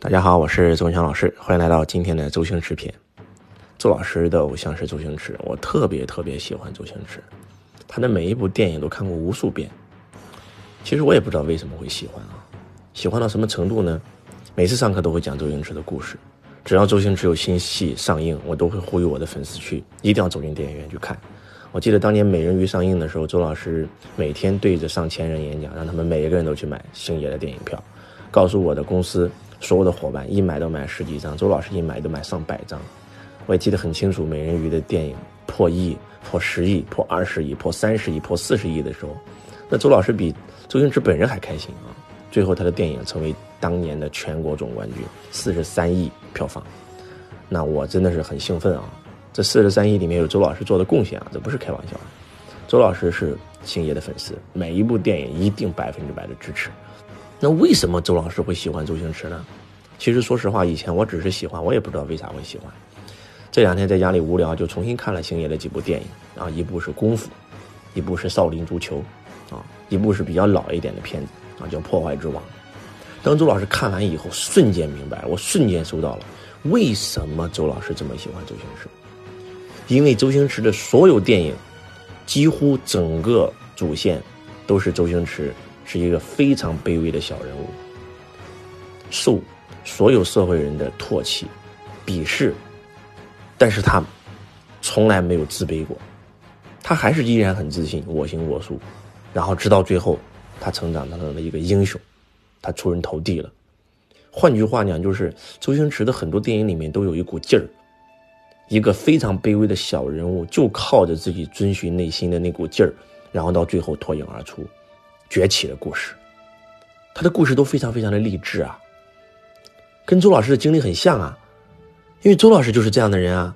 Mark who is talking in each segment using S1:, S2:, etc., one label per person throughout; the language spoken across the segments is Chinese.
S1: 大家好，我是周文强老师，欢迎来到今天的周星驰篇。周老师的偶像是周星驰，我特别特别喜欢周星驰，他的每一部电影都看过无数遍。其实我也不知道为什么会喜欢啊，喜欢到什么程度呢？每次上课都会讲周星驰的故事，只要周星驰有新戏上映，我都会呼吁我的粉丝去，一定要走进电影院去看。我记得当年《美人鱼》上映的时候，周老师每天对着上千人演讲，让他们每一个人都去买星爷的电影票，告诉我的公司。所有的伙伴一买都买十几张，周老师一买都买上百张，我也记得很清楚。美人鱼的电影破亿、破十亿、破二十亿、破三十亿、破四十亿的时候，那周老师比周星驰本人还开心啊！最后他的电影成为当年的全国总冠军，四十三亿票房，那我真的是很兴奋啊！这四十三亿里面有周老师做的贡献啊，这不是开玩笑。周老师是星爷的粉丝，每一部电影一定百分之百的支持。那为什么周老师会喜欢周星驰呢？其实说实话，以前我只是喜欢，我也不知道为啥会喜欢。这两天在家里无聊，就重新看了星爷的几部电影啊，一部是《功夫》，一部是《少林足球》，啊，一部是比较老一点的片子啊，叫《破坏之王》。当周老师看完以后，瞬间明白，我瞬间收到了为什么周老师这么喜欢周星驰，因为周星驰的所有电影，几乎整个主线都是周星驰。是一个非常卑微的小人物，受所有社会人的唾弃、鄙视，但是他从来没有自卑过，他还是依然很自信，我行我素，然后直到最后，他成长成了一个英雄，他出人头地了。换句话讲，就是周星驰的很多电影里面都有一股劲儿，一个非常卑微的小人物，就靠着自己遵循内心的那股劲儿，然后到最后脱颖而出。崛起的故事，他的故事都非常非常的励志啊，跟周老师的经历很像啊，因为周老师就是这样的人啊。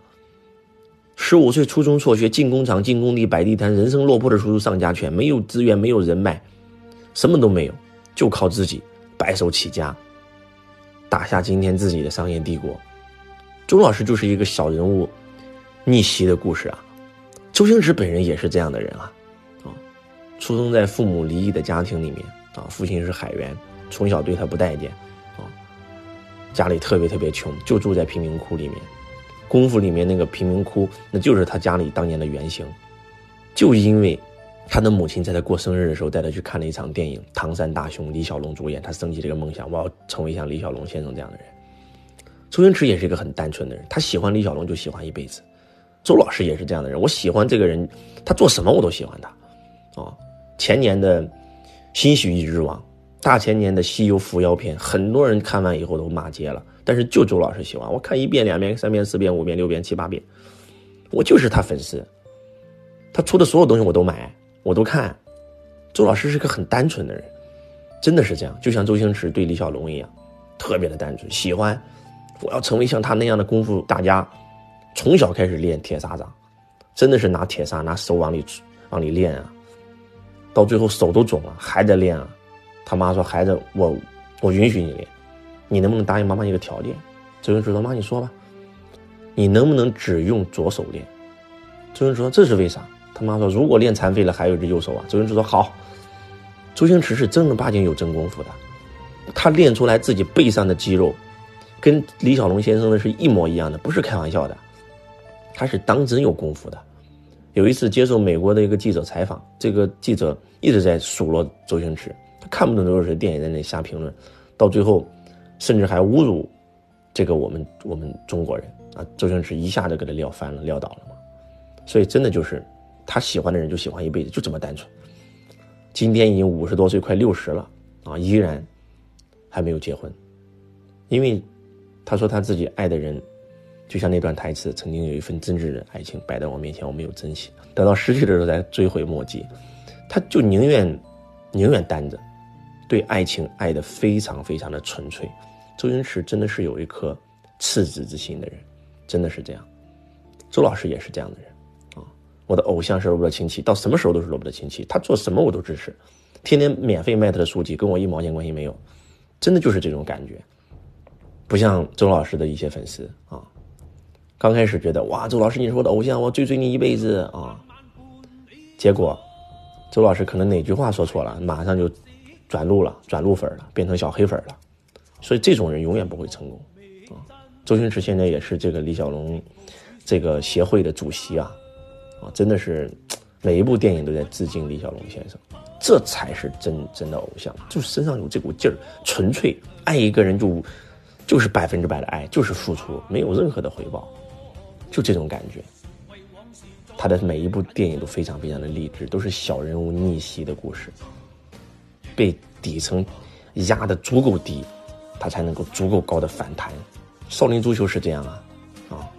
S1: 十五岁初中辍学，进工厂、进工地、摆地摊，人生落魄的叔叔上家犬，没有资源，没有人脉，什么都没有，就靠自己白手起家，打下今天自己的商业帝国。周老师就是一个小人物逆袭的故事啊，周星驰本人也是这样的人啊。出生在父母离异的家庭里面啊，父亲是海员，从小对他不待见，啊，家里特别特别穷，就住在贫民窟里面。功夫里面那个贫民窟，那就是他家里当年的原型。就因为他的母亲在他过生日的时候带他去看了一场电影《唐山大兄》，李小龙主演，他升起这个梦想，我要成为像李小龙先生这样的人。周星驰也是一个很单纯的人，他喜欢李小龙就喜欢一辈子。周老师也是这样的人，我喜欢这个人，他做什么我都喜欢他，啊。前年的新喜剧之王，大前年的西游伏妖篇，很多人看完以后都骂街了，但是就周老师喜欢，我看一遍、两遍、三遍、四遍、五遍、六遍、七八遍，我就是他粉丝，他出的所有东西我都买，我都看。周老师是个很单纯的人，真的是这样，就像周星驰对李小龙一样，特别的单纯，喜欢我要成为像他那样的功夫大家，从小开始练铁砂掌，真的是拿铁砂拿手往里往里练啊。到最后手都肿了，还在练啊！他妈说：“孩子，我我允许你练，你能不能答应妈妈一个条件？”周星驰说：“妈，你说吧，你能不能只用左手练？”周星驰说：“这是为啥？”他妈说：“如果练残废了，还有一只右手啊。”周星驰说：“好。”周星驰是正儿八经有真功夫的，他练出来自己背上的肌肉，跟李小龙先生的是一模一样的，不是开玩笑的，他是当真有功夫的。有一次接受美国的一个记者采访，这个记者一直在数落周星驰，他看不懂周星驰电影在那瞎评论，到最后，甚至还侮辱这个我们我们中国人啊！周星驰一下就给他撂翻了，撂倒了嘛。所以真的就是他喜欢的人就喜欢一辈子，就这么单纯。今天已经五十多岁，快六十了啊，依然还没有结婚，因为他说他自己爱的人。就像那段台词，曾经有一份真挚的爱情摆在我面前，我没有珍惜，等到失去的时候才追悔莫及。他就宁愿宁愿单着，对爱情爱的非常非常的纯粹。周星驰真的是有一颗赤子之心的人，真的是这样。周老师也是这样的人啊！我的偶像是罗伯特清崎，到什么时候都是罗伯特清崎，他做什么我都支持，天天免费卖他的书籍，跟我一毛钱关系没有，真的就是这种感觉。不像周老师的一些粉丝啊。刚开始觉得哇，周老师你是我的偶像，我追随你一辈子啊！结果，周老师可能哪句话说错了，马上就转路了，转路粉了，变成小黑粉了，所以这种人永远不会成功啊。周星驰现在也是这个李小龙这个协会的主席啊，啊，真的是每一部电影都在致敬李小龙先生，这才是真真的偶像，就是身上有这股劲儿，纯粹爱一个人就就是百分之百的爱，就是付出，没有任何的回报，就这种感觉。他的每一部电影都非常非常的励志，都是小人物逆袭的故事，被底层压得足够低，他才能够足够高的反弹。少林足球是这样啊，啊，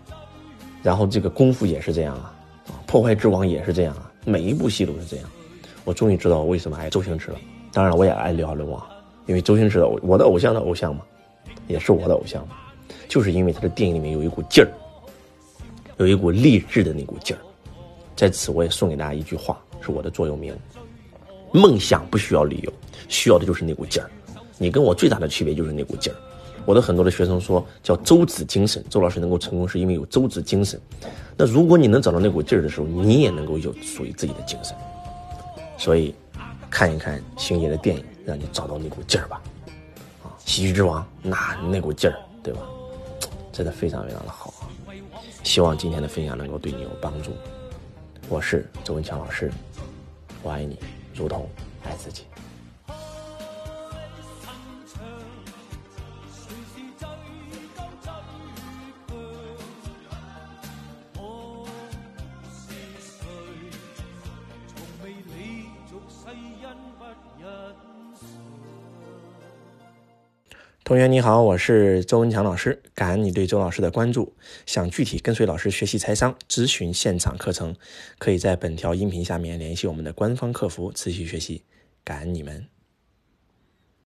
S1: 然后这个功夫也是这样啊，啊，破坏之王也是这样啊，每一部戏都是这样。我终于知道为什么爱周星驰了。当然，我也爱李小龙啊，因为周星驰的我的偶像的偶像嘛，也是我的偶像嘛，就是因为他的电影里面有一股劲儿，有一股励志的那股劲儿。在此，我也送给大家一句话，是我的座右铭：梦想不需要理由，需要的就是那股劲儿。你跟我最大的区别就是那股劲儿。我的很多的学生说叫周子精神，周老师能够成功是因为有周子精神。那如果你能找到那股劲儿的时候，你也能够有属于自己的精神。所以，看一看星爷的电影，让你找到那股劲儿吧。啊，喜剧之王，那那股劲儿，对吧？真的非常非常的好！希望今天的分享能够对你有帮助。我是周文强老师，我爱你，如同爱自己。同学你好，我是周文强老师，感恩你对周老师的关注。想具体跟随老师学习财商、咨询现场课程，可以在本条音频下面联系我们的官方客服，持续学习。感恩你们。